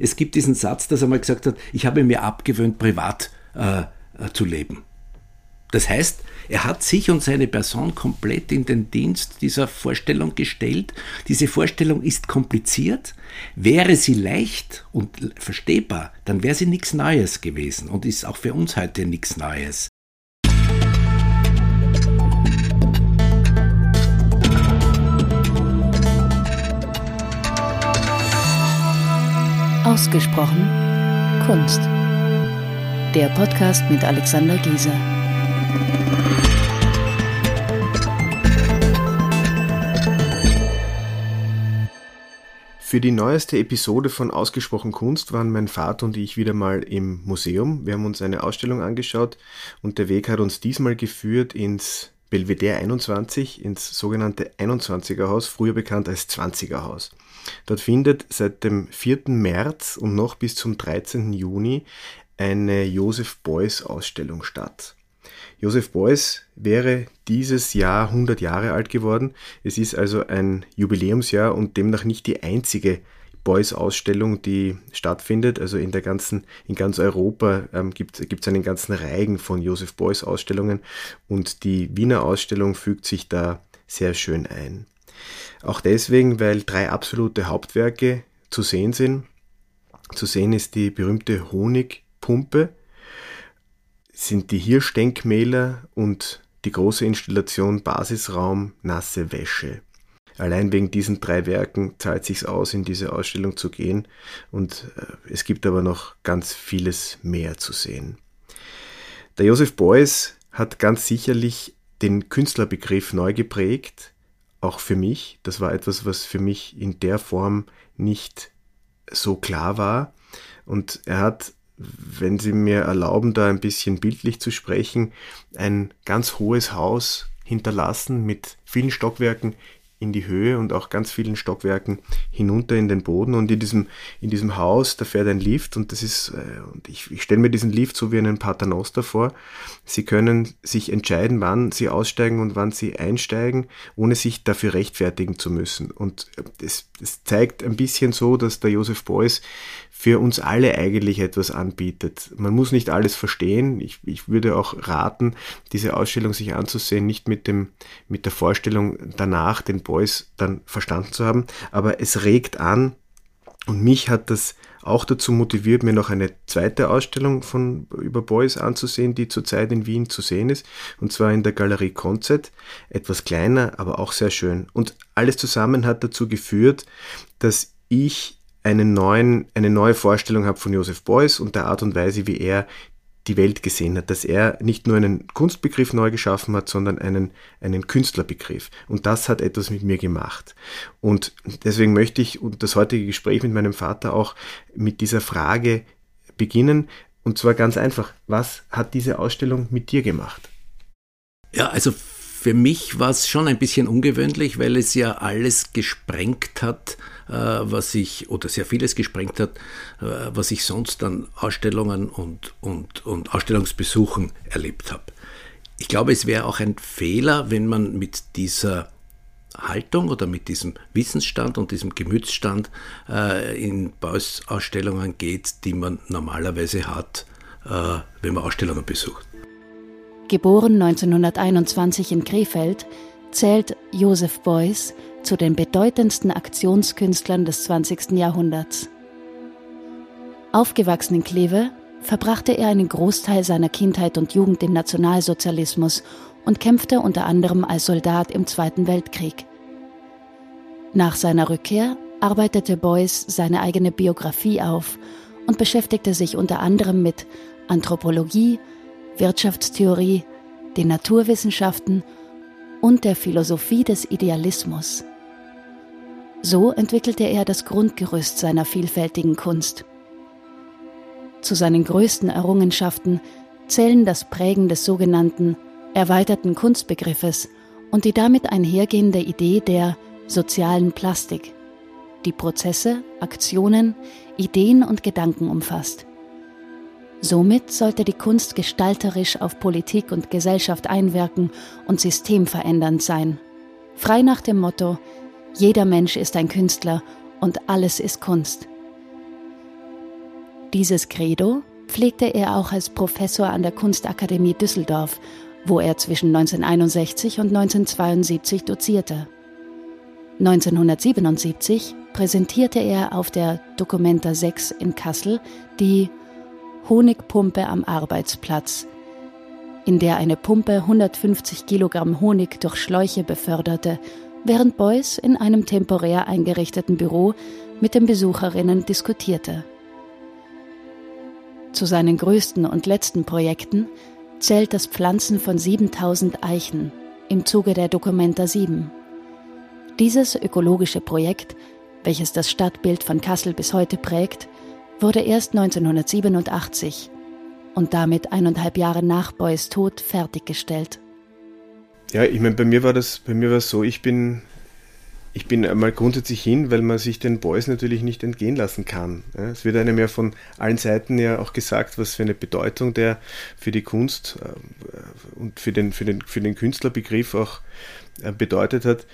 Es gibt diesen Satz, dass er mal gesagt hat, ich habe mir abgewöhnt, privat äh, äh, zu leben. Das heißt, er hat sich und seine Person komplett in den Dienst dieser Vorstellung gestellt. Diese Vorstellung ist kompliziert. Wäre sie leicht und verstehbar, dann wäre sie nichts Neues gewesen und ist auch für uns heute nichts Neues. Ausgesprochen Kunst. Der Podcast mit Alexander Gieser. Für die neueste Episode von Ausgesprochen Kunst waren mein Vater und ich wieder mal im Museum. Wir haben uns eine Ausstellung angeschaut und der Weg hat uns diesmal geführt ins Belvedere 21, ins sogenannte 21er Haus, früher bekannt als 20er Haus. Dort findet seit dem 4. März und noch bis zum 13. Juni eine Joseph Beuys Ausstellung statt. Joseph Beuys wäre dieses Jahr 100 Jahre alt geworden. Es ist also ein Jubiläumsjahr und demnach nicht die einzige Beuys Ausstellung, die stattfindet. Also in der ganzen, in ganz Europa ähm, gibt es einen ganzen Reigen von Joseph Beuys Ausstellungen und die Wiener Ausstellung fügt sich da sehr schön ein. Auch deswegen, weil drei absolute Hauptwerke zu sehen sind. Zu sehen ist die berühmte Honigpumpe, sind die Hirschdenkmäler und die große Installation Basisraum Nasse Wäsche. Allein wegen diesen drei Werken zahlt sich's aus, in diese Ausstellung zu gehen und äh, es gibt aber noch ganz vieles mehr zu sehen. Der Josef Beuys hat ganz sicherlich den Künstlerbegriff neu geprägt, auch für mich. Das war etwas, was für mich in der Form nicht so klar war. Und er hat, wenn Sie mir erlauben, da ein bisschen bildlich zu sprechen, ein ganz hohes Haus hinterlassen mit vielen Stockwerken in die Höhe und auch ganz vielen Stockwerken hinunter in den Boden. Und in diesem, in diesem Haus, da fährt ein Lift und das ist, äh, und ich, ich stelle mir diesen Lift so wie einen Paternoster vor. Sie können sich entscheiden, wann Sie aussteigen und wann Sie einsteigen, ohne sich dafür rechtfertigen zu müssen. Und es, es zeigt ein bisschen so, dass der Josef Beuys für uns alle eigentlich etwas anbietet. Man muss nicht alles verstehen. Ich, ich würde auch raten, diese Ausstellung sich anzusehen, nicht mit dem, mit der Vorstellung danach, den Beuys dann verstanden zu haben, aber es regt an. Und mich hat das auch dazu motiviert, mir noch eine zweite Ausstellung von über Beuys anzusehen, die zurzeit in Wien zu sehen ist, und zwar in der Galerie Konzert, etwas kleiner, aber auch sehr schön. Und alles zusammen hat dazu geführt, dass ich einen neuen, eine neue Vorstellung habe von Joseph Beuys und der Art und Weise, wie er die Welt gesehen hat, dass er nicht nur einen Kunstbegriff neu geschaffen hat, sondern einen, einen Künstlerbegriff. Und das hat etwas mit mir gemacht. Und deswegen möchte ich das heutige Gespräch mit meinem Vater auch mit dieser Frage beginnen. Und zwar ganz einfach, was hat diese Ausstellung mit dir gemacht? Ja, also für mich war es schon ein bisschen ungewöhnlich, weil es ja alles gesprengt hat, was ich, oder sehr vieles gesprengt hat, äh, was ich sonst an Ausstellungen und, und, und Ausstellungsbesuchen erlebt habe. Ich glaube, es wäre auch ein Fehler, wenn man mit dieser Haltung oder mit diesem Wissensstand und diesem Gemütsstand äh, in Bausausstellungen geht, die man normalerweise hat, wenn man Ausstellungen besucht. Geboren 1921 in Krefeld, zählt Joseph Beuys zu den bedeutendsten Aktionskünstlern des 20. Jahrhunderts. Aufgewachsen in Kleve, verbrachte er einen Großteil seiner Kindheit und Jugend im Nationalsozialismus und kämpfte unter anderem als Soldat im Zweiten Weltkrieg. Nach seiner Rückkehr arbeitete Beuys seine eigene Biografie auf und beschäftigte sich unter anderem mit Anthropologie, Wirtschaftstheorie, den Naturwissenschaften und der Philosophie des Idealismus. So entwickelte er das Grundgerüst seiner vielfältigen Kunst. Zu seinen größten Errungenschaften zählen das Prägen des sogenannten erweiterten Kunstbegriffes und die damit einhergehende Idee der sozialen Plastik, die Prozesse, Aktionen, Ideen und Gedanken umfasst. Somit sollte die Kunst gestalterisch auf Politik und Gesellschaft einwirken und systemverändernd sein. Frei nach dem Motto, jeder Mensch ist ein Künstler und alles ist Kunst. Dieses Credo pflegte er auch als Professor an der Kunstakademie Düsseldorf, wo er zwischen 1961 und 1972 dozierte. 1977 präsentierte er auf der Documenta 6 in Kassel die Honigpumpe am Arbeitsplatz, in der eine Pumpe 150 Kilogramm Honig durch Schläuche beförderte, während Beuys in einem temporär eingerichteten Büro mit den Besucherinnen diskutierte. Zu seinen größten und letzten Projekten zählt das Pflanzen von 7000 Eichen im Zuge der Documenta 7. Dieses ökologische Projekt, welches das Stadtbild von Kassel bis heute prägt, wurde erst 1987 und damit eineinhalb Jahre nach Beuys Tod fertiggestellt. Ja, ich meine, bei mir war das, bei mir war es so, ich bin ich bin einmal grundsätzlich hin, weil man sich den Boys natürlich nicht entgehen lassen kann. Es wird einem ja von allen Seiten ja auch gesagt, was für eine Bedeutung der für die Kunst äh, und für den, für den, für den Künstlerbegriff auch äh, bedeutet hat.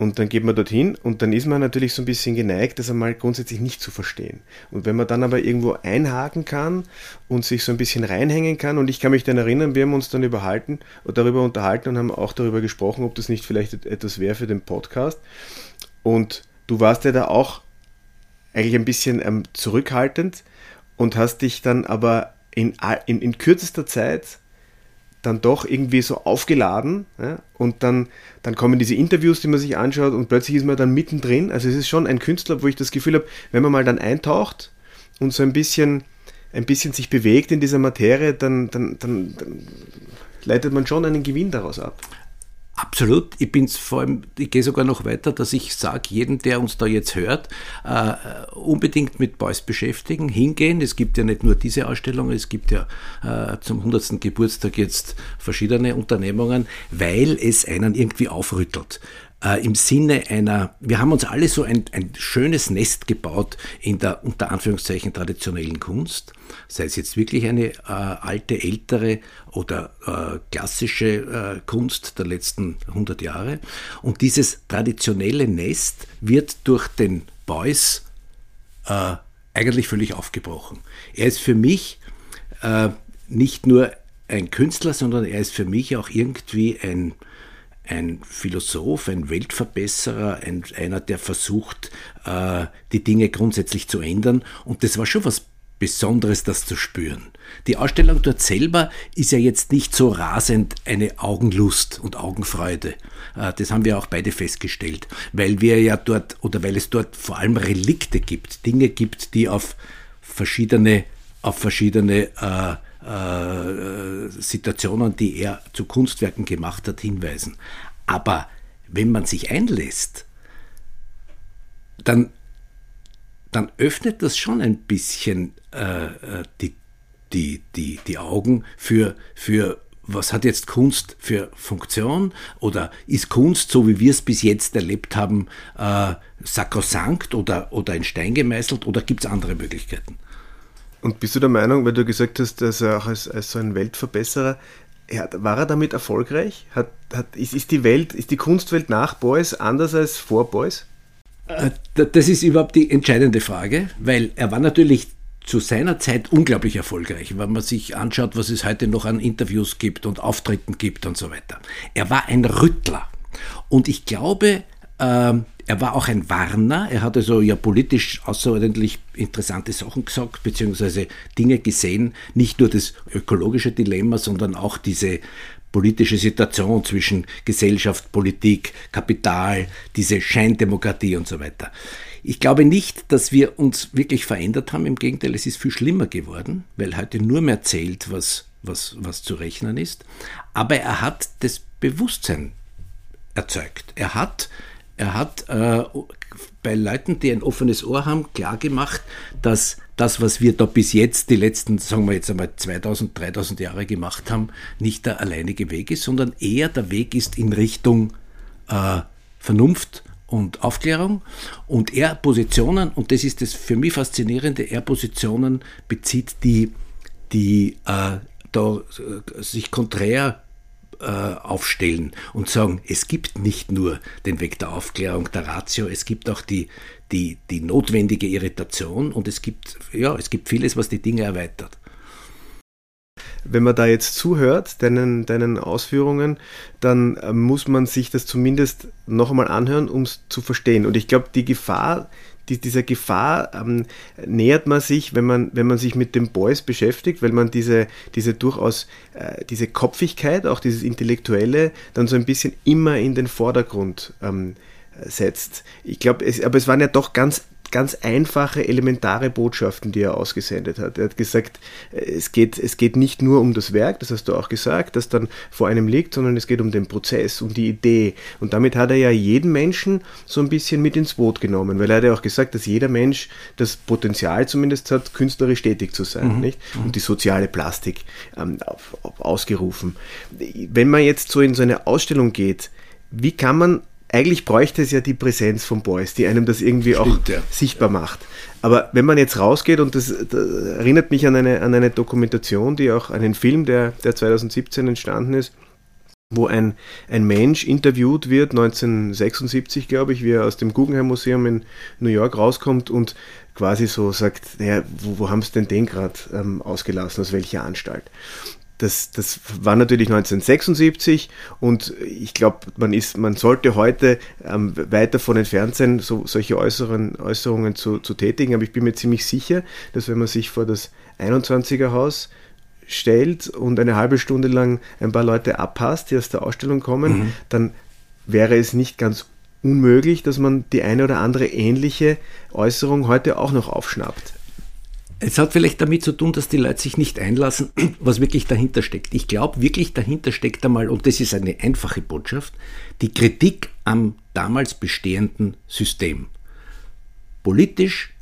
Und dann geht man dorthin und dann ist man natürlich so ein bisschen geneigt, das einmal grundsätzlich nicht zu verstehen. Und wenn man dann aber irgendwo einhaken kann und sich so ein bisschen reinhängen kann, und ich kann mich dann erinnern, wir haben uns dann überhalten, darüber unterhalten und haben auch darüber gesprochen, ob das nicht vielleicht etwas wäre für den Podcast. Und du warst ja da auch eigentlich ein bisschen ähm, zurückhaltend und hast dich dann aber in, in, in kürzester Zeit dann doch irgendwie so aufgeladen ja, und dann, dann kommen diese Interviews, die man sich anschaut und plötzlich ist man dann mittendrin. Also es ist schon ein Künstler, wo ich das Gefühl habe, wenn man mal dann eintaucht und so ein bisschen, ein bisschen sich bewegt in dieser Materie, dann, dann, dann, dann leitet man schon einen Gewinn daraus ab. Absolut. Ich bin's vor allem, ich gehe sogar noch weiter, dass ich sage, jeden, der uns da jetzt hört, äh, unbedingt mit Beuys beschäftigen, hingehen. Es gibt ja nicht nur diese Ausstellung, es gibt ja äh, zum 100. Geburtstag jetzt verschiedene Unternehmungen, weil es einen irgendwie aufrüttelt äh, im Sinne einer, wir haben uns alle so ein, ein schönes Nest gebaut in der unter Anführungszeichen traditionellen Kunst, sei es jetzt wirklich eine äh, alte, ältere oder äh, klassische äh, Kunst der letzten 100 Jahre. Und dieses traditionelle Nest wird durch den Beuys äh, eigentlich völlig aufgebrochen. Er ist für mich äh, nicht nur ein Künstler, sondern er ist für mich auch irgendwie ein, ein Philosoph, ein Weltverbesserer, ein, einer, der versucht, äh, die Dinge grundsätzlich zu ändern. Und das war schon was Besonderes, das zu spüren. Die Ausstellung dort selber ist ja jetzt nicht so rasend eine Augenlust und Augenfreude. Äh, das haben wir auch beide festgestellt, weil wir ja dort oder weil es dort vor allem Relikte gibt, Dinge gibt, die auf verschiedene, auf verschiedene äh, äh, Situationen, die er zu Kunstwerken gemacht hat, hinweisen. Aber wenn man sich einlässt, dann, dann öffnet das schon ein bisschen äh, äh, die, die, die, die Augen für, für was hat jetzt Kunst für Funktion oder ist Kunst, so wie wir es bis jetzt erlebt haben, äh, sakrosankt oder, oder in Stein gemeißelt oder gibt es andere Möglichkeiten? Und bist du der Meinung, weil du gesagt hast, dass er auch als, als so ein Weltverbesserer, war er damit erfolgreich? Hat, hat, ist, ist die Welt, ist die Kunstwelt nach Beuys anders als vor Beuys? Äh, das ist überhaupt die entscheidende Frage, weil er war natürlich zu seiner Zeit unglaublich erfolgreich, wenn man sich anschaut, was es heute noch an Interviews gibt und Auftritten gibt und so weiter. Er war ein Rüttler. Und ich glaube, ähm, er war auch ein Warner. Er hat also ja politisch außerordentlich interessante Sachen gesagt, beziehungsweise Dinge gesehen. Nicht nur das ökologische Dilemma, sondern auch diese politische Situation zwischen Gesellschaft, Politik, Kapital, diese Scheindemokratie und so weiter. Ich glaube nicht, dass wir uns wirklich verändert haben. Im Gegenteil, es ist viel schlimmer geworden, weil heute nur mehr zählt, was, was, was zu rechnen ist. Aber er hat das Bewusstsein erzeugt. Er hat er hat äh, bei Leuten, die ein offenes Ohr haben, klargemacht, dass das, was wir da bis jetzt die letzten, sagen wir jetzt einmal 2000, 3000 Jahre gemacht haben, nicht der alleinige Weg ist, sondern eher der Weg ist in Richtung äh, Vernunft und Aufklärung. Und er Positionen, und das ist das für mich Faszinierende, er Positionen bezieht, die, die äh, da äh, sich konträr äh, aufstellen und sagen, es gibt nicht nur den Weg der Aufklärung, der Ratio, es gibt auch die, die, die notwendige Irritation und es gibt, ja, es gibt vieles, was die Dinge erweitert. Wenn man da jetzt zuhört, deinen, deinen Ausführungen, dann äh, muss man sich das zumindest noch einmal anhören, um es zu verstehen. Und ich glaube, die Gefahr, die, dieser Gefahr ähm, nähert man sich, wenn man, wenn man sich mit dem Boys beschäftigt, weil man diese, diese durchaus, äh, diese Kopfigkeit, auch dieses Intellektuelle, dann so ein bisschen immer in den Vordergrund ähm, setzt. Ich glaube, aber es waren ja doch ganz ganz einfache, elementare Botschaften, die er ausgesendet hat. Er hat gesagt, es geht, es geht nicht nur um das Werk, das hast du auch gesagt, das dann vor einem liegt, sondern es geht um den Prozess, um die Idee. Und damit hat er ja jeden Menschen so ein bisschen mit ins Boot genommen, weil er hat ja auch gesagt, dass jeder Mensch das Potenzial zumindest hat, künstlerisch tätig zu sein, mhm. nicht? Und mhm. die soziale Plastik ähm, auf, auf ausgerufen. Wenn man jetzt so in so eine Ausstellung geht, wie kann man eigentlich bräuchte es ja die Präsenz von Boys, die einem das irgendwie Stimmt, auch ja. sichtbar macht. Aber wenn man jetzt rausgeht, und das, das, erinnert mich an eine, an eine Dokumentation, die auch einen Film, der, der 2017 entstanden ist, wo ein, ein Mensch interviewt wird, 1976 glaube ich, wie er aus dem Guggenheim Museum in New York rauskommt und quasi so sagt, naja, wo, wo haben sie denn den gerade ähm, ausgelassen, aus welcher Anstalt? Das, das war natürlich 1976 und ich glaube, man ist, man sollte heute ähm, weit davon entfernt sein, so, solche Äußeren, Äußerungen zu, zu tätigen. Aber ich bin mir ziemlich sicher, dass wenn man sich vor das 21er Haus stellt und eine halbe Stunde lang ein paar Leute abpasst, die aus der Ausstellung kommen, mhm. dann wäre es nicht ganz unmöglich, dass man die eine oder andere ähnliche Äußerung heute auch noch aufschnappt. Es hat vielleicht damit zu tun, dass die Leute sich nicht einlassen, was wirklich dahinter steckt. Ich glaube, wirklich dahinter steckt einmal, und das ist eine einfache Botschaft, die Kritik am damals bestehenden System. Politisch,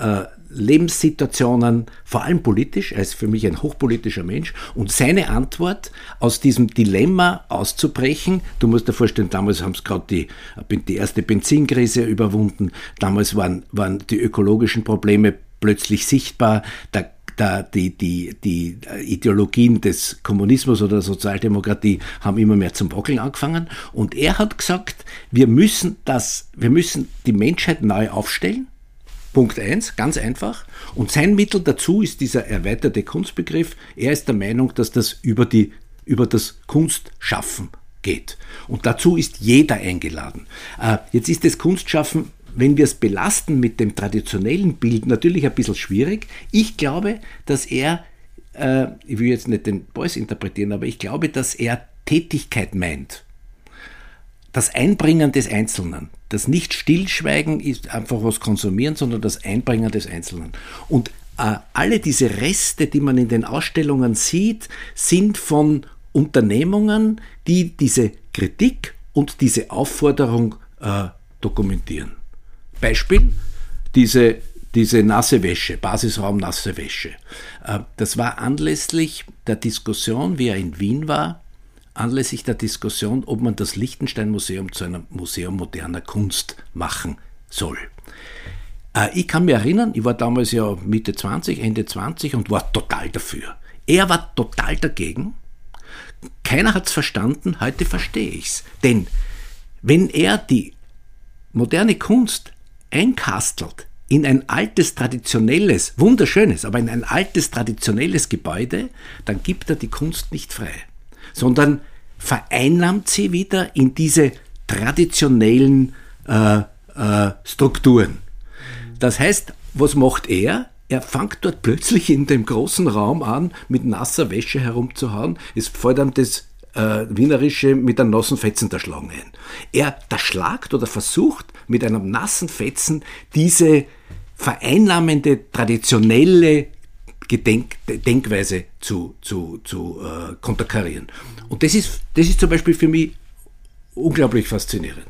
äh, Lebenssituationen, vor allem politisch, er ist für mich ein hochpolitischer Mensch, und seine Antwort, aus diesem Dilemma auszubrechen, du musst dir vorstellen, damals haben es gerade die, die erste Benzinkrise überwunden, damals waren, waren die ökologischen Probleme plötzlich sichtbar. Da da die, die, die Ideologien des Kommunismus oder der Sozialdemokratie haben immer mehr zum Wackeln angefangen. Und er hat gesagt, wir müssen das, wir müssen die Menschheit neu aufstellen. Punkt eins, ganz einfach. Und sein Mittel dazu ist dieser erweiterte Kunstbegriff. Er ist der Meinung, dass das über, die, über das Kunstschaffen geht. Und dazu ist jeder eingeladen. Äh, jetzt ist das Kunstschaffen wenn wir es belasten mit dem traditionellen Bild, natürlich ein bisschen schwierig. Ich glaube, dass er, äh, ich will jetzt nicht den Beuys interpretieren, aber ich glaube, dass er Tätigkeit meint. Das Einbringen des Einzelnen. Das nicht Stillschweigen ist einfach was konsumieren, sondern das Einbringen des Einzelnen. Und äh, alle diese Reste, die man in den Ausstellungen sieht, sind von Unternehmungen, die diese Kritik und diese Aufforderung äh, dokumentieren. Beispiel, diese, diese nasse Wäsche, Basisraum nasse Wäsche. Äh, das war anlässlich der Diskussion, wie er in Wien war, anlässlich der Diskussion, ob man das Liechtenstein-Museum zu einem Museum moderner Kunst machen soll. Äh, ich kann mich erinnern, ich war damals ja Mitte 20, Ende 20 und war total dafür. Er war total dagegen. Keiner hat es verstanden, heute verstehe ich es. Denn wenn er die moderne Kunst einkastelt in ein altes, traditionelles, wunderschönes, aber in ein altes, traditionelles Gebäude, dann gibt er die Kunst nicht frei, sondern vereinnahmt sie wieder in diese traditionellen äh, äh, Strukturen. Das heißt, was macht er? Er fängt dort plötzlich in dem großen Raum an, mit nasser Wäsche herumzuhauen. Es fällt ihm das äh, Wienerische mit einem nassen Fetzen der Schlange ein. Er erschlagt oder versucht mit einem nassen Fetzen diese vereinnahmende, traditionelle Gedenk Denkweise zu, zu, zu äh, konterkarieren. Und das ist, das ist zum Beispiel für mich unglaublich faszinierend.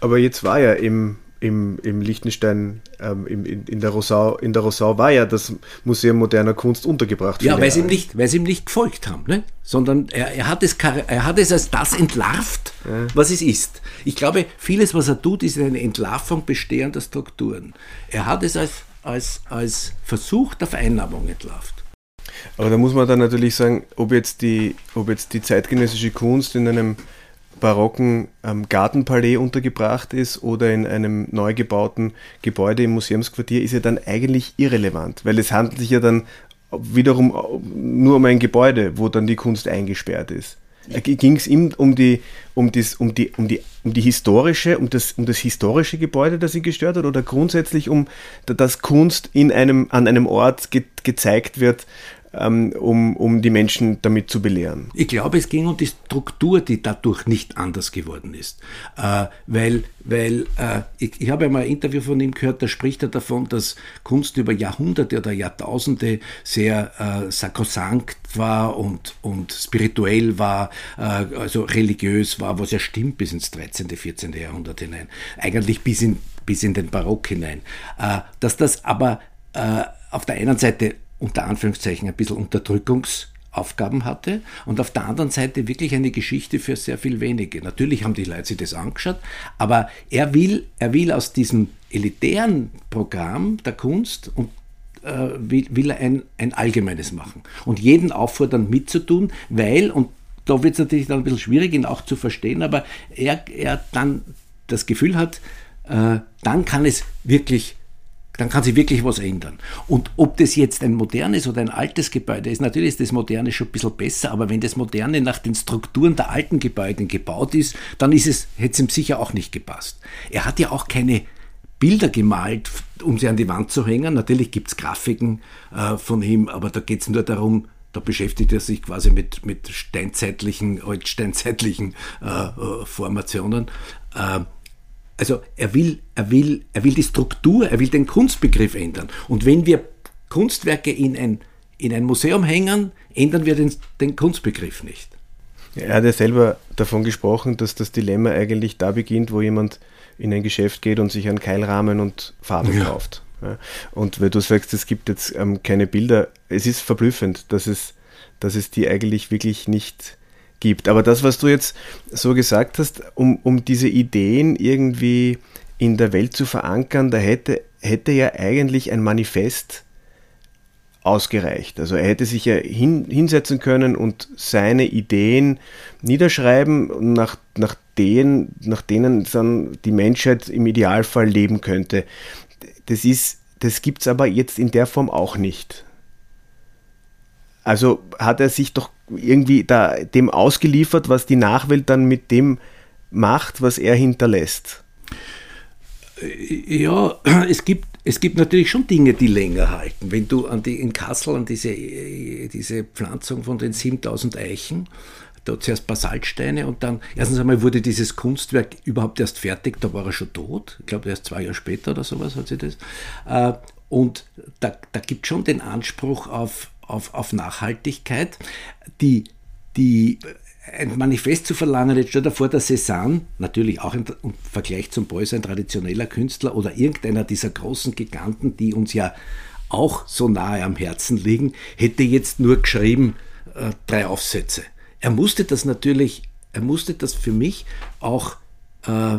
Aber jetzt war ja im im, im Liechtenstein, ähm, im, in, in, der Rosau, in der Rosau war ja das Museum moderner Kunst untergebracht. Ja, weil sie, ihm nicht, weil sie ihm nicht gefolgt haben, ne? sondern er, er, hat es, er hat es als das entlarvt, ja. was es ist. Ich glaube, vieles, was er tut, ist eine Entlarvung bestehender Strukturen. Er hat es als, als, als Versuch der Vereinnahmung entlarvt. Aber da muss man dann natürlich sagen, ob jetzt die, ob jetzt die zeitgenössische Kunst in einem barocken ähm, Gartenpalais untergebracht ist oder in einem neu gebauten Gebäude im Museumsquartier, ist ja dann eigentlich irrelevant, weil es handelt sich ja dann wiederum nur um ein Gebäude, wo dann die Kunst eingesperrt ist. Ging es ihm um die, um, das, um, die, um, die, um die historische, um das, um das historische Gebäude, das ihn gestört hat, oder grundsätzlich um, dass Kunst in einem, an einem Ort ge, gezeigt wird, um, um die Menschen damit zu belehren. Ich glaube, es ging um die Struktur, die dadurch nicht anders geworden ist. Äh, weil weil äh, ich, ich habe einmal ein Interview von ihm gehört, da spricht er davon, dass Kunst über Jahrhunderte oder Jahrtausende sehr äh, sakrosankt war und, und spirituell war, äh, also religiös war, was ja stimmt bis ins 13., 14. Jahrhundert hinein. Eigentlich bis in, bis in den Barock hinein. Äh, dass das aber äh, auf der einen Seite unter Anführungszeichen ein bisschen Unterdrückungsaufgaben hatte und auf der anderen Seite wirklich eine Geschichte für sehr viel wenige. Natürlich haben die Leute sich das angeschaut, aber er will, er will aus diesem elitären Programm der Kunst und äh, will, will er ein, ein allgemeines machen und jeden auffordern mitzutun, weil, und da wird es natürlich dann ein bisschen schwierig, ihn auch zu verstehen, aber er, er dann das Gefühl hat, äh, dann kann es wirklich dann kann sich wirklich was ändern. Und ob das jetzt ein modernes oder ein altes Gebäude ist, natürlich ist das moderne schon ein bisschen besser, aber wenn das moderne nach den Strukturen der alten Gebäude gebaut ist, dann ist es, hätte es ihm sicher auch nicht gepasst. Er hat ja auch keine Bilder gemalt, um sie an die Wand zu hängen. Natürlich gibt es Grafiken äh, von ihm, aber da geht es nur darum, da beschäftigt er sich quasi mit, mit steinzeitlichen, altsteinzeitlichen äh, äh Formationen. Also er will, er will, er will die Struktur, er will den Kunstbegriff ändern. Und wenn wir Kunstwerke in ein, in ein Museum hängen, ändern wir den, den Kunstbegriff nicht. Er hat ja selber davon gesprochen, dass das Dilemma eigentlich da beginnt, wo jemand in ein Geschäft geht und sich einen Keilrahmen und Farbe ja. kauft. Und wenn du sagst, es gibt jetzt ähm, keine Bilder, es ist verblüffend, dass es, dass es die eigentlich wirklich nicht gibt. Aber das, was du jetzt so gesagt hast, um, um diese Ideen irgendwie in der Welt zu verankern, da hätte, hätte ja eigentlich ein Manifest ausgereicht. Also er hätte sich ja hin, hinsetzen können und seine Ideen niederschreiben, nach, nach, denen, nach denen dann die Menschheit im Idealfall leben könnte. Das, das gibt es aber jetzt in der Form auch nicht. Also hat er sich doch irgendwie da dem ausgeliefert, was die Nachwelt dann mit dem macht, was er hinterlässt. Ja, es gibt, es gibt natürlich schon Dinge, die länger halten. Wenn du an die, in Kassel an diese, diese Pflanzung von den 7000 Eichen, da zuerst Basaltsteine und dann, erstens einmal wurde dieses Kunstwerk überhaupt erst fertig, da war er schon tot. Ich glaube, erst zwei Jahre später oder sowas hat sie das. Äh, und da, da gibt es schon den Anspruch auf, auf, auf Nachhaltigkeit, die, die ein Manifest zu verlangen, jetzt stell dir vor, der Cézanne, natürlich auch im Vergleich zum Beuys ein traditioneller Künstler oder irgendeiner dieser großen Giganten, die uns ja auch so nahe am Herzen liegen, hätte jetzt nur geschrieben äh, drei Aufsätze. Er musste das natürlich, er musste das für mich auch äh,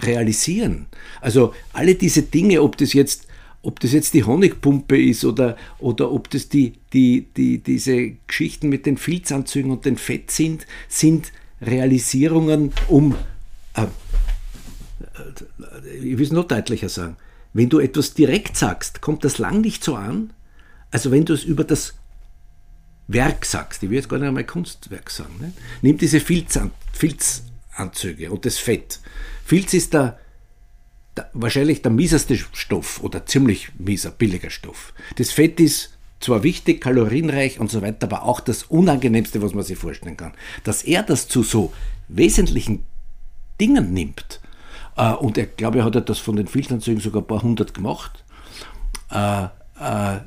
realisieren. Also alle diese Dinge, ob das jetzt ob das jetzt die Honigpumpe ist oder, oder ob das die, die, die, diese Geschichten mit den Filzanzügen und dem Fett sind, sind Realisierungen, um, äh, ich will es noch deutlicher sagen, wenn du etwas direkt sagst, kommt das lang nicht so an, also wenn du es über das Werk sagst, ich will jetzt gar nicht einmal Kunstwerk sagen, ne? nimm diese Filzan Filzanzüge und das Fett. Filz ist der, wahrscheinlich der mieseste Stoff oder ziemlich mieser, billiger Stoff. Das Fett ist zwar wichtig, kalorienreich und so weiter, aber auch das Unangenehmste, was man sich vorstellen kann. Dass er das zu so wesentlichen Dingen nimmt, äh, und er glaube, er hat das von den Filzanzügen sogar ein paar hundert gemacht, äh, äh,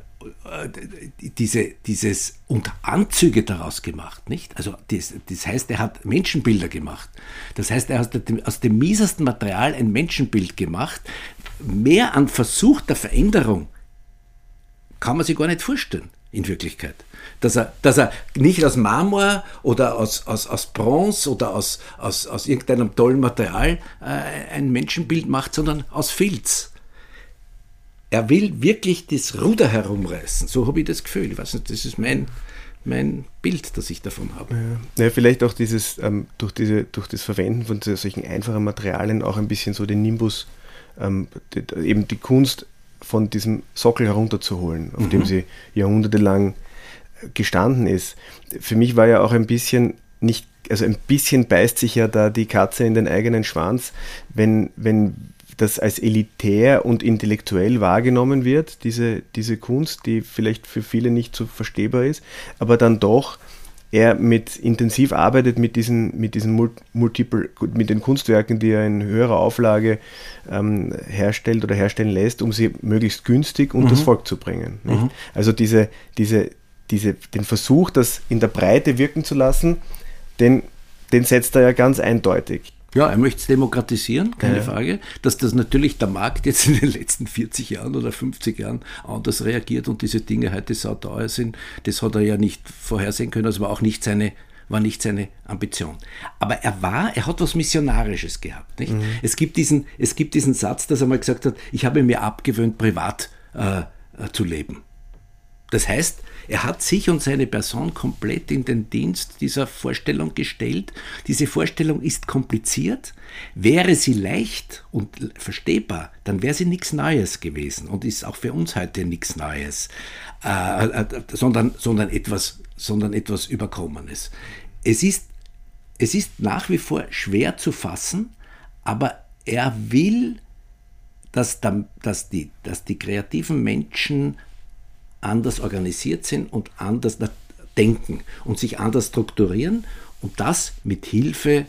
diese, dieses und Anzüge daraus gemacht, nicht? Also das, das, heißt, er hat Menschenbilder gemacht. Das heißt, er hat aus dem miesesten Material ein Menschenbild gemacht. Mehr an Versuch der Veränderung kann man sich gar nicht vorstellen, in Wirklichkeit. Dass er, dass er nicht aus Marmor oder aus, aus, aus Bronze oder aus, aus, aus irgendeinem tollen Material äh, ein Menschenbild macht, sondern aus Filz er will wirklich das Ruder herumreißen. So habe ich das Gefühl. Ich weiß nicht, das ist mein, mein Bild, das ich davon habe. Ja, ja vielleicht auch dieses, ähm, durch, diese, durch das Verwenden von solchen einfachen Materialien auch ein bisschen so den Nimbus, ähm, die, eben die Kunst von diesem Sockel herunterzuholen, auf mhm. dem sie jahrhundertelang gestanden ist. Für mich war ja auch ein bisschen nicht, also ein bisschen beißt sich ja da die Katze in den eigenen Schwanz, wenn, wenn das als elitär und intellektuell wahrgenommen wird, diese, diese Kunst, die vielleicht für viele nicht so verstehbar ist, aber dann doch er mit intensiv arbeitet mit diesen, mit diesen Multiple, mit den Kunstwerken, die er in höherer Auflage ähm, herstellt oder herstellen lässt, um sie möglichst günstig unter mhm. das Volk zu bringen. Mhm. Also diese, diese, diese, den Versuch, das in der Breite wirken zu lassen, den, den setzt er ja ganz eindeutig. Ja, er möchte es demokratisieren, keine ja. Frage. Dass das natürlich der Markt jetzt in den letzten 40 Jahren oder 50 Jahren anders reagiert und diese Dinge heute sauteuer sind, das hat er ja nicht vorhersehen können. Das war auch nicht seine, war nicht seine Ambition. Aber er war, er hat was Missionarisches gehabt. Nicht? Mhm. Es, gibt diesen, es gibt diesen Satz, dass er mal gesagt hat, ich habe mir abgewöhnt, privat äh, äh zu leben. Das heißt, er hat sich und seine Person komplett in den Dienst dieser Vorstellung gestellt. Diese Vorstellung ist kompliziert. Wäre sie leicht und verstehbar, dann wäre sie nichts Neues gewesen und ist auch für uns heute nichts Neues, äh, äh, sondern, sondern, etwas, sondern etwas Überkommenes. Es ist, es ist nach wie vor schwer zu fassen, aber er will, dass, dass, die, dass die kreativen Menschen anders organisiert sind und anders denken und sich anders strukturieren und das mit Hilfe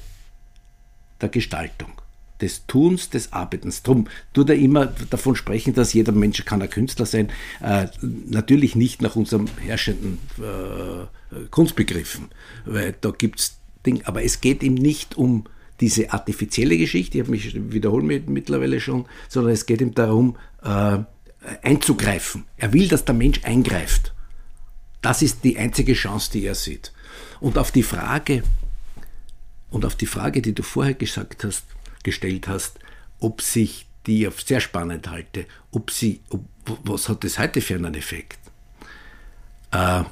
der Gestaltung, des Tuns, des Arbeitens. Drum tut er immer davon sprechen, dass jeder Mensch kann ein Künstler sein. Äh, natürlich nicht nach unserem herrschenden äh, Kunstbegriffen, weil da gibt es Dinge, aber es geht ihm nicht um diese artifizielle Geschichte, ich habe mich wiederholt mittlerweile schon, sondern es geht ihm darum, äh, einzugreifen. Er will, dass der Mensch eingreift. Das ist die einzige Chance, die er sieht. Und auf die Frage, und auf die Frage, die du vorher gesagt hast, gestellt hast, ob sich die auf sehr spannend halte, ob sie, ob, was hat das heute für einen Effekt? Äh,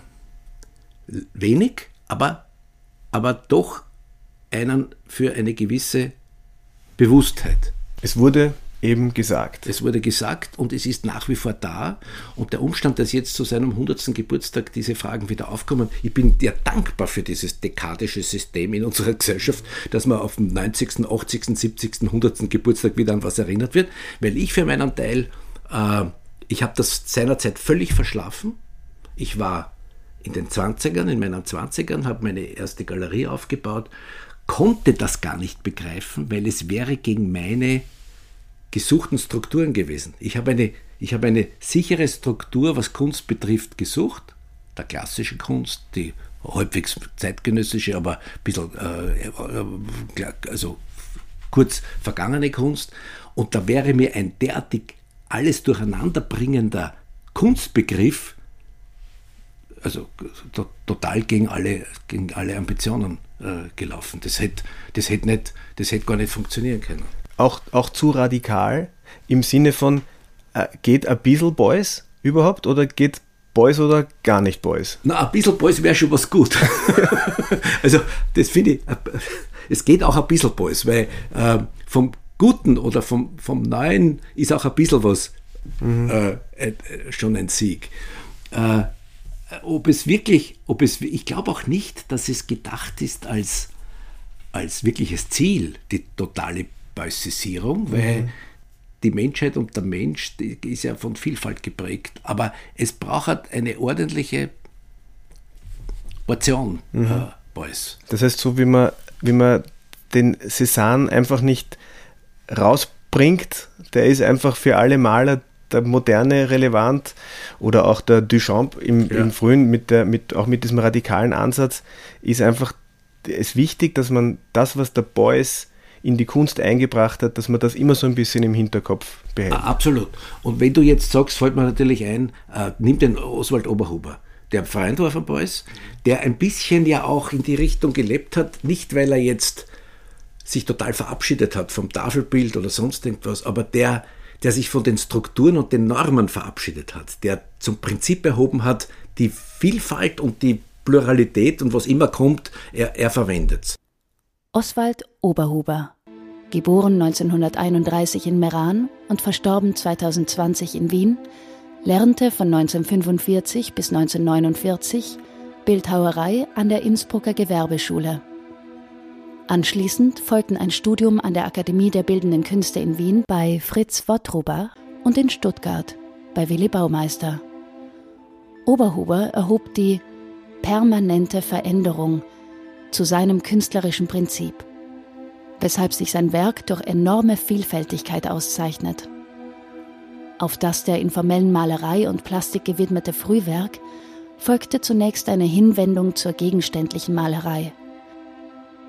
wenig, aber, aber doch einen für eine gewisse Bewusstheit. Es wurde eben gesagt. Es wurde gesagt und es ist nach wie vor da. Und der Umstand, dass jetzt zu seinem 100. Geburtstag diese Fragen wieder aufkommen, ich bin dir dankbar für dieses dekadische System in unserer Gesellschaft, dass man auf dem 90., 80., 70., 100. Geburtstag wieder an was erinnert wird, weil ich für meinen Teil, äh, ich habe das seinerzeit völlig verschlafen. Ich war in den 20ern, in meinen 20ern, habe meine erste Galerie aufgebaut, konnte das gar nicht begreifen, weil es wäre gegen meine gesuchten Strukturen gewesen. Ich habe eine, ich habe eine sichere Struktur, was Kunst betrifft, gesucht. Der klassischen Kunst, die halbwegs zeitgenössische, aber ein bisschen äh, äh, also kurz vergangene Kunst. Und da wäre mir ein derartig alles durcheinanderbringender Kunstbegriff, also to total gegen alle, gegen alle Ambitionen äh, gelaufen. Das hätte das hätt gar nicht funktionieren können auch, auch zu radikal im Sinne von, äh, geht ein bisschen Boys überhaupt oder geht Boys oder gar nicht Boys? Na, ein bisschen Boys wäre schon was gut. also, das finde ich, es geht auch ein bisschen Boys, weil äh, vom Guten oder vom, vom Neuen ist auch ein bisschen was mhm. äh, äh, schon ein Sieg. Äh, ob es wirklich, ob es, ich glaube auch nicht, dass es gedacht ist als, als wirkliches Ziel, die totale Beußisierung, weil mhm. die Menschheit und der Mensch ist ja von Vielfalt geprägt. Aber es braucht eine ordentliche Portion mhm. äh, Beuys. Das heißt, so wie man, wie man den Cézanne einfach nicht rausbringt, der ist einfach für alle Maler der Moderne relevant oder auch der Duchamp im, ja. im Frühen mit der, mit, auch mit diesem radikalen Ansatz ist einfach es wichtig, dass man das, was der Beuys in die Kunst eingebracht hat, dass man das immer so ein bisschen im Hinterkopf behält. Absolut. Und wenn du jetzt sagst, fällt mir natürlich ein, äh, nimm den Oswald Oberhuber der Freund war von Beuys, der ein bisschen ja auch in die Richtung gelebt hat, nicht weil er jetzt sich total verabschiedet hat vom Tafelbild oder sonst irgendwas, aber der, der sich von den Strukturen und den Normen verabschiedet hat, der zum Prinzip erhoben hat, die Vielfalt und die Pluralität und was immer kommt, er, er verwendet. Oswald Oberhuber, geboren 1931 in Meran und verstorben 2020 in Wien, lernte von 1945 bis 1949 Bildhauerei an der Innsbrucker Gewerbeschule. Anschließend folgten ein Studium an der Akademie der Bildenden Künste in Wien bei Fritz Wottruber und in Stuttgart bei Willi Baumeister. Oberhuber erhob die permanente Veränderung zu seinem künstlerischen Prinzip, weshalb sich sein Werk durch enorme Vielfältigkeit auszeichnet. Auf das der informellen Malerei und Plastik gewidmete Frühwerk folgte zunächst eine Hinwendung zur gegenständlichen Malerei.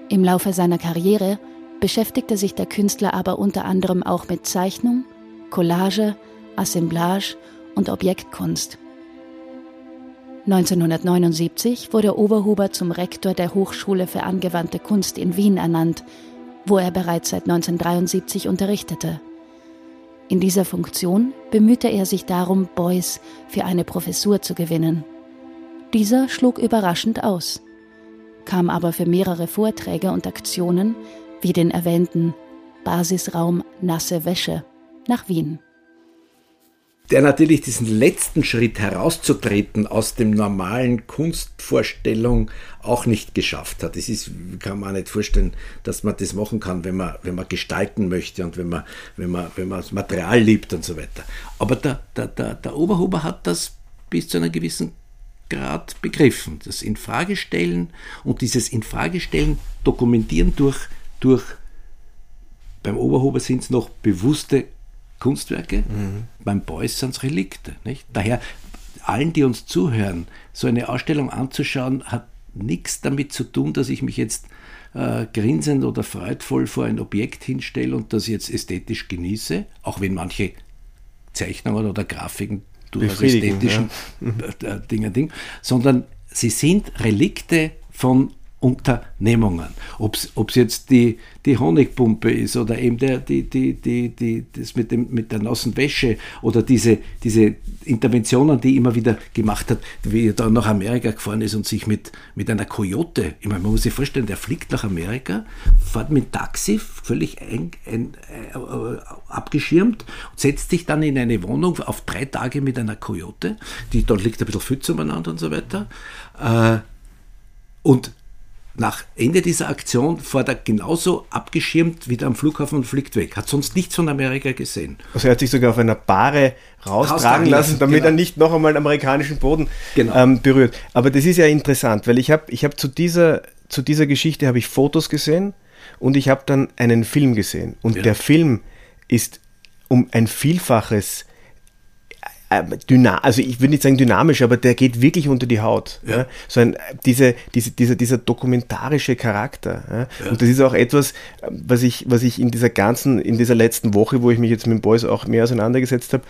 Im Laufe seiner Karriere beschäftigte sich der Künstler aber unter anderem auch mit Zeichnung, Collage, Assemblage und Objektkunst. 1979 wurde Oberhuber zum Rektor der Hochschule für angewandte Kunst in Wien ernannt, wo er bereits seit 1973 unterrichtete. In dieser Funktion bemühte er sich darum, Beuys für eine Professur zu gewinnen. Dieser schlug überraschend aus, kam aber für mehrere Vorträge und Aktionen, wie den erwähnten Basisraum Nasse Wäsche, nach Wien der natürlich diesen letzten Schritt herauszutreten aus dem normalen Kunstvorstellung auch nicht geschafft hat. Das ist, kann man nicht vorstellen, dass man das machen kann, wenn man, wenn man gestalten möchte und wenn man, wenn man, wenn man das Material liebt und so weiter. Aber der, der, der, der Oberhuber hat das bis zu einem gewissen Grad begriffen. Das Infragestellen und dieses Infragestellen dokumentieren durch, durch beim Oberhuber sind es noch bewusste Kunstwerke, mhm. beim Beuys sind es Relikte. Nicht? Daher, allen, die uns zuhören, so eine Ausstellung anzuschauen, hat nichts damit zu tun, dass ich mich jetzt äh, grinsend oder freudvoll vor ein Objekt hinstelle und das jetzt ästhetisch genieße, auch wenn manche Zeichnungen oder Grafiken durchaus ästhetischen ja. Äh, Dingen, Ding, sondern sie sind Relikte von Unternehmungen. Ob es jetzt die, die Honigpumpe ist oder eben der, die, die, die, die, das mit, dem, mit der nassen Wäsche oder diese, diese Interventionen, die immer wieder gemacht hat, wie er da nach Amerika gefahren ist und sich mit, mit einer Coyote, ich meine, man muss sich vorstellen, der fliegt nach Amerika, fährt mit Taxi, völlig ein, ein, äh, abgeschirmt setzt sich dann in eine Wohnung auf drei Tage mit einer Coyote, die dort liegt ein bisschen Pfütze umeinander und so weiter. Äh, und nach Ende dieser Aktion fährt er genauso abgeschirmt wieder am Flughafen und fliegt weg. Hat sonst nichts von Amerika gesehen. Also er hat sich sogar auf einer Bahre raustragen lassen, damit genau. er nicht noch einmal den amerikanischen Boden genau. ähm, berührt. Aber das ist ja interessant, weil ich habe ich hab zu, dieser, zu dieser Geschichte habe ich Fotos gesehen und ich habe dann einen Film gesehen. Und ja. der Film ist um ein Vielfaches äh, dynamisch, also ich würde nicht sagen dynamisch, aber der geht wirklich unter die Haut. Ja. ja. So ein, diese, diese, dieser, dieser dokumentarische Charakter. Ja. Ja. Und das ist auch etwas, was ich, was ich in dieser ganzen, in dieser letzten Woche, wo ich mich jetzt mit Boys auch mehr auseinandergesetzt habe,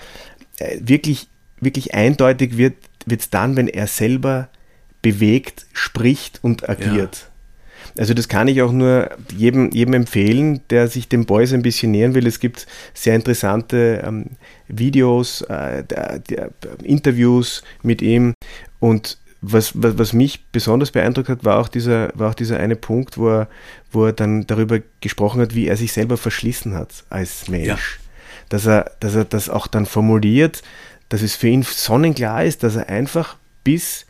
äh, wirklich, wirklich eindeutig wird es dann, wenn er selber bewegt, spricht und agiert. Also das kann ich auch nur jedem, jedem empfehlen, der sich dem Boys ein bisschen nähern will. Es gibt sehr interessante ähm, Videos, äh, der, der, Interviews mit ihm und was, was, was, mich besonders beeindruckt hat, war auch dieser, war auch dieser eine Punkt, wo er, wo er dann darüber gesprochen hat, wie er sich selber verschlissen hat als Mensch. Ja. Dass, er, dass er das auch dann formuliert, dass es für ihn sonnenklar ist, dass er einfach bis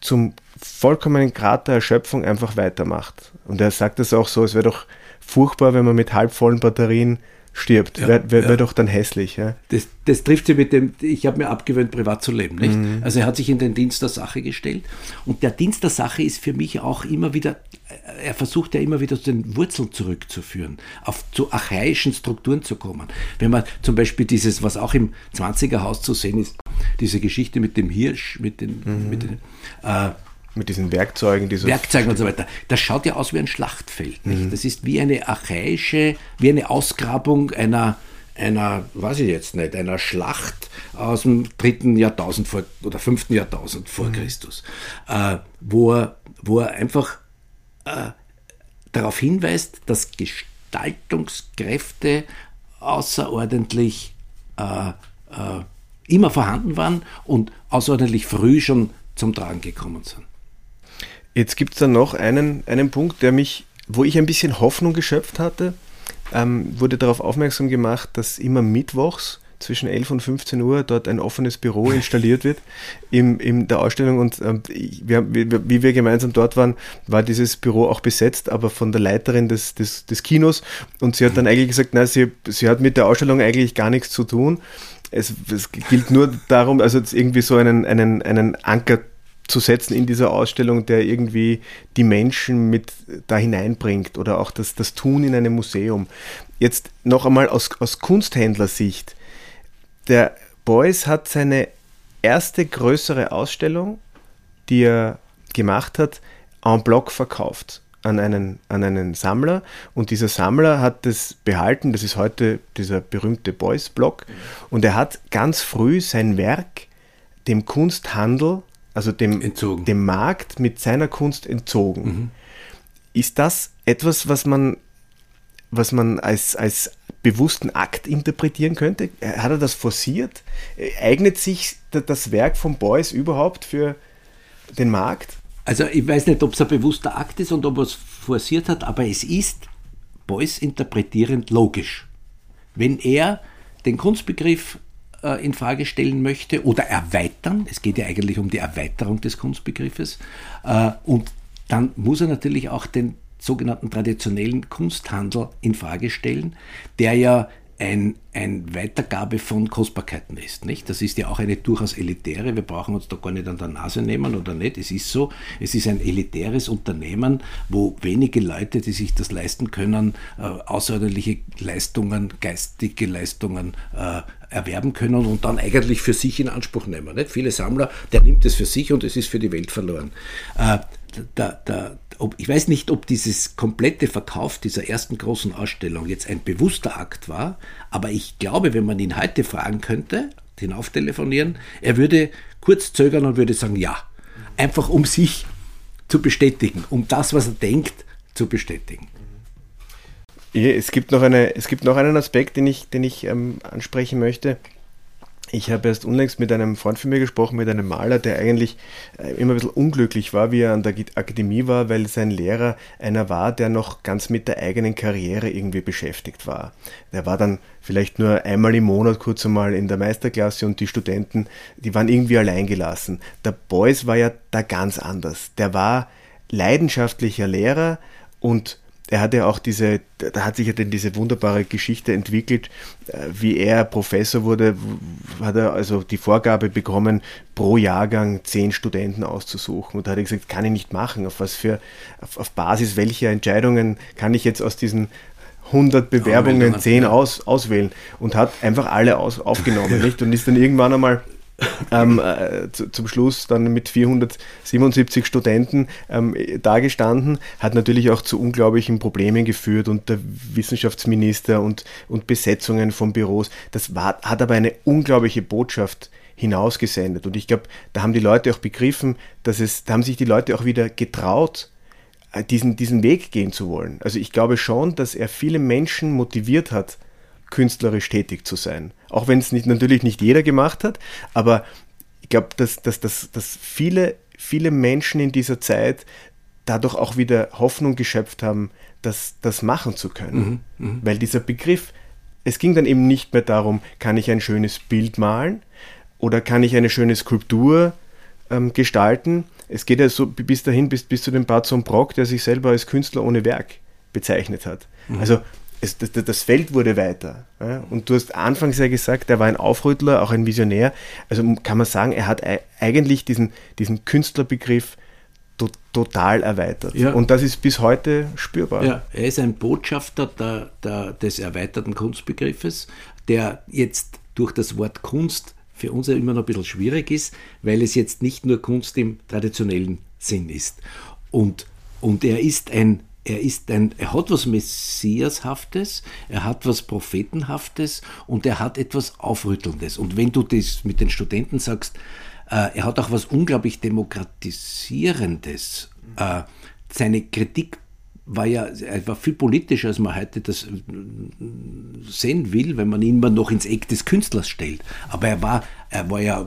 zum vollkommenen Grad der Erschöpfung einfach weitermacht. Und er sagt das auch so, es wäre doch furchtbar, wenn man mit halbvollen Batterien stirbt. Ja, wäre wär, wär ja. doch dann hässlich. Ja? Das, das trifft sie mit dem, ich habe mir abgewöhnt, privat zu leben. Nicht? Mhm. Also er hat sich in den Dienst der Sache gestellt. Und der Dienst der Sache ist für mich auch immer wieder, er versucht ja immer wieder zu den Wurzeln zurückzuführen, auf zu archaischen Strukturen zu kommen. Wenn man zum Beispiel dieses, was auch im 20er Haus zu sehen ist, diese Geschichte mit dem Hirsch, mit den, mhm. mit den äh, mit diesen Werkzeugen, diese Werkzeugen und so weiter. Das schaut ja aus wie ein Schlachtfeld. Mhm. Das ist wie eine archaische, wie eine Ausgrabung einer, einer, weiß ich jetzt nicht, einer Schlacht aus dem dritten Jahrtausend vor, oder fünften Jahrtausend vor mhm. Christus, äh, wo, er, wo er einfach äh, darauf hinweist, dass Gestaltungskräfte außerordentlich äh, äh immer vorhanden waren und außerordentlich früh schon zum Tragen gekommen sind. Jetzt gibt es da noch einen, einen Punkt, der mich, wo ich ein bisschen Hoffnung geschöpft hatte, ähm, wurde darauf aufmerksam gemacht, dass immer mittwochs zwischen 11 und 15 Uhr dort ein offenes Büro installiert wird in, in der Ausstellung. Und ähm, wir, wie wir gemeinsam dort waren, war dieses Büro auch besetzt, aber von der Leiterin des, des, des Kinos. Und sie hat dann eigentlich gesagt, na, sie, sie hat mit der Ausstellung eigentlich gar nichts zu tun. Es, es gilt nur darum, also irgendwie so einen, einen, einen Anker zu setzen in dieser Ausstellung, der irgendwie die Menschen mit da hineinbringt oder auch das, das Tun in einem Museum. Jetzt noch einmal aus, aus Kunsthändlersicht. Der Beuys hat seine erste größere Ausstellung, die er gemacht hat, en bloc verkauft an einen, an einen Sammler. Und dieser Sammler hat das behalten, das ist heute dieser berühmte Beuys-Block. Und er hat ganz früh sein Werk dem Kunsthandel, also dem, dem Markt mit seiner Kunst entzogen. Mhm. Ist das etwas, was man, was man als, als bewussten Akt interpretieren könnte? Hat er das forciert? Eignet sich das Werk von Beuys überhaupt für den Markt? Also ich weiß nicht, ob es ein bewusster Akt ist und ob er es forciert hat, aber es ist Beuys interpretierend logisch. Wenn er den Kunstbegriff äh, in Frage stellen möchte oder erweitern, es geht ja eigentlich um die Erweiterung des Kunstbegriffes, äh, und dann muss er natürlich auch den sogenannten traditionellen Kunsthandel in Frage stellen, der ja ein, ein Weitergabe von Kostbarkeiten ist. Nicht? Das ist ja auch eine durchaus elitäre, wir brauchen uns da gar nicht an der Nase nehmen oder nicht. Es ist so, es ist ein elitäres Unternehmen, wo wenige Leute, die sich das leisten können, äh, außerordentliche Leistungen, geistige Leistungen äh, erwerben können und dann eigentlich für sich in Anspruch nehmen. Nicht? Viele Sammler, der nimmt es für sich und es ist für die Welt verloren. Äh, der, der, ob, ich weiß nicht, ob dieses komplette Verkauf dieser ersten großen Ausstellung jetzt ein bewusster Akt war, aber ich glaube, wenn man ihn heute fragen könnte, hinauftelefonieren, er würde kurz zögern und würde sagen, ja. Einfach um sich zu bestätigen, um das, was er denkt, zu bestätigen. Es gibt noch, eine, es gibt noch einen Aspekt, den ich, den ich ähm, ansprechen möchte. Ich habe erst unlängst mit einem Freund von mir gesprochen, mit einem Maler, der eigentlich äh, immer ein bisschen unglücklich war, wie er an der Akademie war, weil sein Lehrer einer war, der noch ganz mit der eigenen Karriere irgendwie beschäftigt war. Der war dann vielleicht nur einmal im Monat kurz einmal in der Meisterklasse und die Studenten, die waren irgendwie alleingelassen. Der Beuys war ja da ganz anders. Der war leidenschaftlicher Lehrer und er hat ja auch diese, da hat sich ja dann diese wunderbare Geschichte entwickelt, äh, wie er Professor wurde, hat er also die Vorgabe bekommen, pro Jahrgang zehn Studenten auszusuchen. Und da hat er gesagt, kann ich nicht machen. Auf was für, auf, auf Basis welcher Entscheidungen kann ich jetzt aus diesen 100 Bewerbungen 10 aus, auswählen und hat einfach alle aus, aufgenommen, nicht? Und ist dann irgendwann einmal ähm, äh, zu, zum Schluss dann mit 477 Studenten ähm, dagestanden, hat natürlich auch zu unglaublichen Problemen geführt und der Wissenschaftsminister und, und Besetzungen von Büros. Das war, hat aber eine unglaubliche Botschaft hinausgesendet. Und ich glaube, da haben die Leute auch begriffen, dass es, da haben sich die Leute auch wieder getraut, äh, diesen, diesen Weg gehen zu wollen. Also ich glaube schon, dass er viele Menschen motiviert hat, künstlerisch tätig zu sein. Auch wenn es nicht, natürlich nicht jeder gemacht hat, aber ich glaube, dass, dass, dass, dass viele, viele Menschen in dieser Zeit dadurch auch wieder Hoffnung geschöpft haben, das, das machen zu können. Mhm, mh. Weil dieser Begriff, es ging dann eben nicht mehr darum, kann ich ein schönes Bild malen oder kann ich eine schöne Skulptur ähm, gestalten. Es geht ja so bis dahin, bis, bis zu dem Bazon Brock, der sich selber als Künstler ohne Werk bezeichnet hat. Mhm. Also es, das, das, Feld wurde weiter. Ja? Und du hast anfangs ja gesagt, er war ein Aufrüttler, auch ein Visionär. Also kann man sagen, er hat eigentlich diesen, diesen Künstlerbegriff to total erweitert. Ja. Und das ist bis heute spürbar. Ja, er ist ein Botschafter der, der, des erweiterten Kunstbegriffes, der jetzt durch das Wort Kunst für uns ja immer noch ein bisschen schwierig ist, weil es jetzt nicht nur Kunst im traditionellen Sinn ist. Und, und er ist ein er ist ein, er hat was Messiashaftes, er hat was Prophetenhaftes und er hat etwas Aufrüttelndes. Und wenn du das mit den Studenten sagst, äh, er hat auch was unglaublich Demokratisierendes. Äh, seine Kritik war ja er war viel politischer, als man heute das äh, sehen will, wenn man ihn immer noch ins Eck des Künstlers stellt. Aber er war er war ja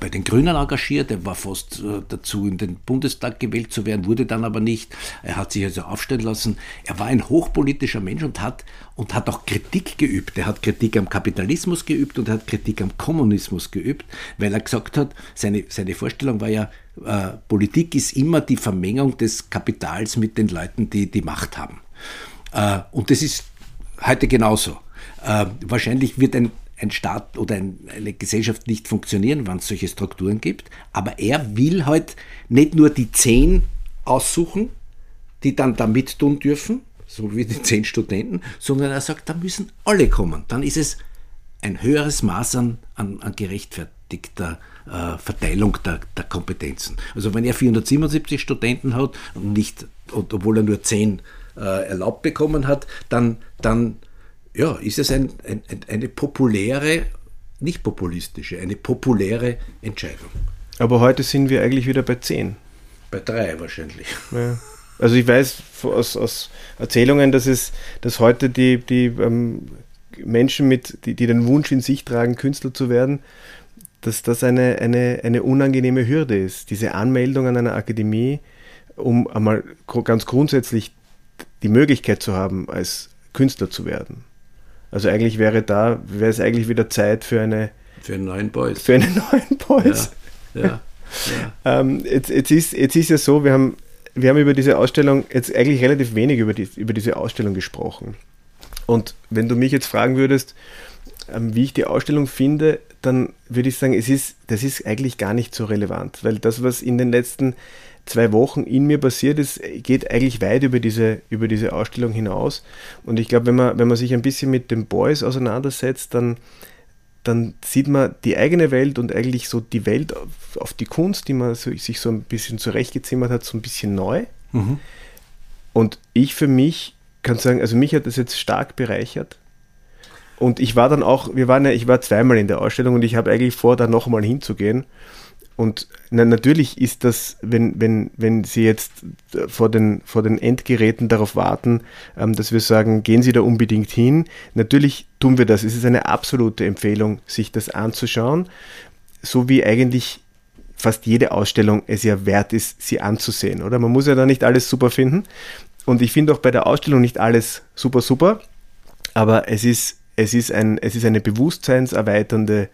bei den Grünen engagiert, er war fast äh, dazu, in den Bundestag gewählt zu werden, wurde dann aber nicht. Er hat sich also aufstellen lassen. Er war ein hochpolitischer Mensch und hat, und hat auch Kritik geübt. Er hat Kritik am Kapitalismus geübt und er hat Kritik am Kommunismus geübt, weil er gesagt hat, seine, seine Vorstellung war ja, äh, Politik ist immer die Vermengung des Kapitals mit den Leuten, die die Macht haben. Äh, und das ist heute genauso. Äh, wahrscheinlich wird ein, ein Staat oder ein, eine Gesellschaft nicht funktionieren, wenn es solche Strukturen gibt. Aber er will halt nicht nur die zehn aussuchen, die dann da mit tun dürfen, so wie die zehn Studenten, sondern er sagt, da müssen alle kommen. Dann ist es ein höheres Maß an, an, an gerechtfertigter äh, Verteilung der, der, Kompetenzen. Also wenn er 477 Studenten hat und nicht, und obwohl er nur zehn äh, erlaubt bekommen hat, dann, dann ja, ist es ein, ein, eine populäre, nicht populistische, eine populäre Entscheidung. Aber heute sind wir eigentlich wieder bei 10. Bei drei wahrscheinlich. Ja. Also ich weiß aus, aus Erzählungen, dass es, dass heute die, die ähm, Menschen mit, die, die den Wunsch in sich tragen, Künstler zu werden, dass das eine, eine, eine unangenehme Hürde ist. Diese Anmeldung an einer Akademie, um einmal ganz grundsätzlich die Möglichkeit zu haben, als Künstler zu werden. Also eigentlich wäre da, wäre es eigentlich wieder Zeit für eine für einen neuen Boys. Für einen neuen Boys. Ja, ja, ja. ähm, jetzt, jetzt, ist, jetzt ist ja so, wir haben, wir haben über diese Ausstellung jetzt eigentlich relativ wenig über, die, über diese Ausstellung gesprochen. Und wenn du mich jetzt fragen würdest, ähm, wie ich die Ausstellung finde, dann würde ich sagen, es ist, das ist eigentlich gar nicht so relevant, weil das, was in den letzten zwei Wochen in mir passiert ist, geht eigentlich weit über diese, über diese Ausstellung hinaus. Und ich glaube, wenn man, wenn man sich ein bisschen mit den Boys auseinandersetzt, dann, dann sieht man die eigene Welt und eigentlich so die Welt auf, auf die Kunst, die man so, sich so ein bisschen zurechtgezimmert hat, so ein bisschen neu. Mhm. Und ich für mich kann sagen, also mich hat das jetzt stark bereichert. Und ich war dann auch, wir waren ja, ich war zweimal in der Ausstellung und ich habe eigentlich vor, da nochmal hinzugehen. Und na, natürlich ist das, wenn, wenn, wenn Sie jetzt vor den, vor den Endgeräten darauf warten, ähm, dass wir sagen, gehen Sie da unbedingt hin. Natürlich tun wir das. Es ist eine absolute Empfehlung, sich das anzuschauen. So wie eigentlich fast jede Ausstellung es ja wert ist, sie anzusehen, oder? Man muss ja da nicht alles super finden. Und ich finde auch bei der Ausstellung nicht alles super, super. Aber es ist, es ist, ein, es ist eine bewusstseinserweiternde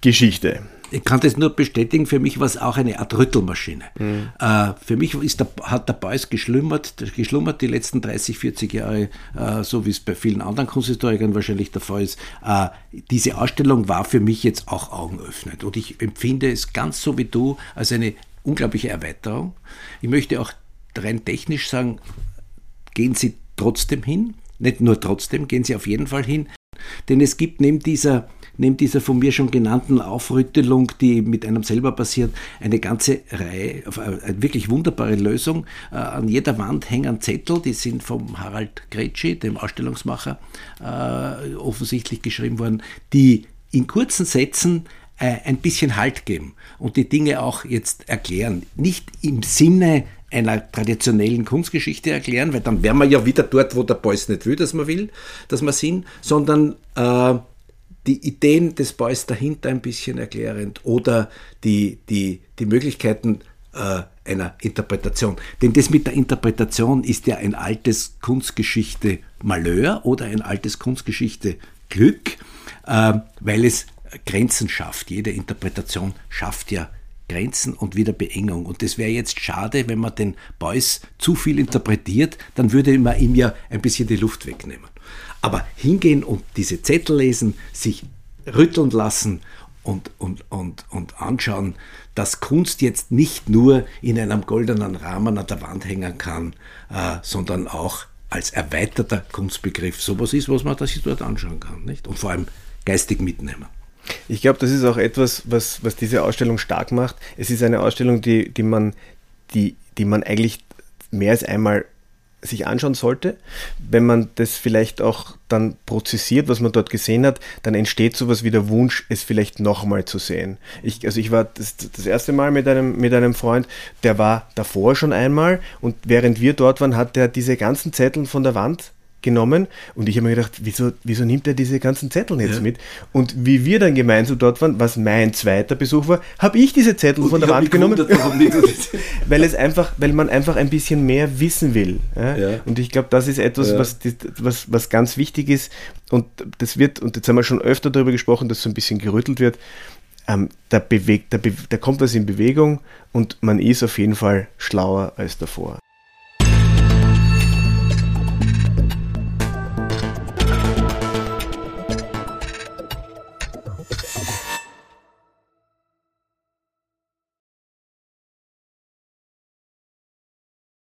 Geschichte ich kann das nur bestätigen, für mich war es auch eine Art Rüttelmaschine. Mhm. Äh, für mich ist der, hat der Beuys geschlummert, geschlummert die letzten 30, 40 Jahre, äh, so wie es bei vielen anderen Kunsthistorikern wahrscheinlich der Fall ist. Äh, diese Ausstellung war für mich jetzt auch augenöffnend und ich empfinde es ganz so wie du als eine unglaubliche Erweiterung. Ich möchte auch rein technisch sagen, gehen Sie trotzdem hin, nicht nur trotzdem, gehen Sie auf jeden Fall hin, denn es gibt neben dieser neben dieser von mir schon genannten Aufrüttelung, die mit einem selber passiert, eine ganze Reihe, eine wirklich wunderbare Lösung. Äh, an jeder Wand hängen Zettel, die sind vom Harald Gretschi, dem Ausstellungsmacher, äh, offensichtlich geschrieben worden, die in kurzen Sätzen äh, ein bisschen Halt geben und die Dinge auch jetzt erklären. Nicht im Sinne einer traditionellen Kunstgeschichte erklären, weil dann wären wir ja wieder dort, wo der Beuys nicht will, dass man will, dass wir sind, sondern äh, die Ideen des Boys dahinter ein bisschen erklärend oder die, die, die Möglichkeiten äh, einer Interpretation. Denn das mit der Interpretation ist ja ein altes Kunstgeschichte Malheur oder ein altes Kunstgeschichte Glück, äh, weil es Grenzen schafft. Jede Interpretation schafft ja Grenzen und wieder Beengung. Und das wäre jetzt schade, wenn man den Beuys zu viel interpretiert, dann würde man ihm ja ein bisschen die Luft wegnehmen. Aber hingehen und diese Zettel lesen, sich rütteln lassen und, und, und, und anschauen, dass Kunst jetzt nicht nur in einem goldenen Rahmen an der Wand hängen kann, äh, sondern auch als erweiterter Kunstbegriff sowas ist, was man sich dort anschauen kann. Nicht? Und vor allem geistig mitnehmen. Ich glaube, das ist auch etwas, was, was diese Ausstellung stark macht. Es ist eine Ausstellung, die, die, man, die, die man eigentlich mehr als einmal sich anschauen sollte. Wenn man das vielleicht auch dann prozessiert, was man dort gesehen hat, dann entsteht sowas wie der Wunsch, es vielleicht nochmal zu sehen. Ich, also ich war das, das erste Mal mit einem, mit einem Freund, der war davor schon einmal und während wir dort waren, hat er diese ganzen Zettel von der Wand genommen und ich habe mir gedacht, wieso, wieso nimmt er diese ganzen Zettel jetzt Ja. mit? Und wie wir dann gemeinsam dort waren, was mein zweiter Besuch war, habe ich diese Zettel von der Wand genommen, weil es einfach, weil man einfach ein bisschen mehr wissen will. Ja? Ja. Und ich glaube, das ist etwas, was, was, was ganz wichtig ist. Und das wird, und jetzt haben wir schon öfter darüber gesprochen, dass so ein bisschen gerüttelt wird. Ähm, da, bewegt, da, be da kommt was in Bewegung und man ist auf jeden Fall schlauer als davor.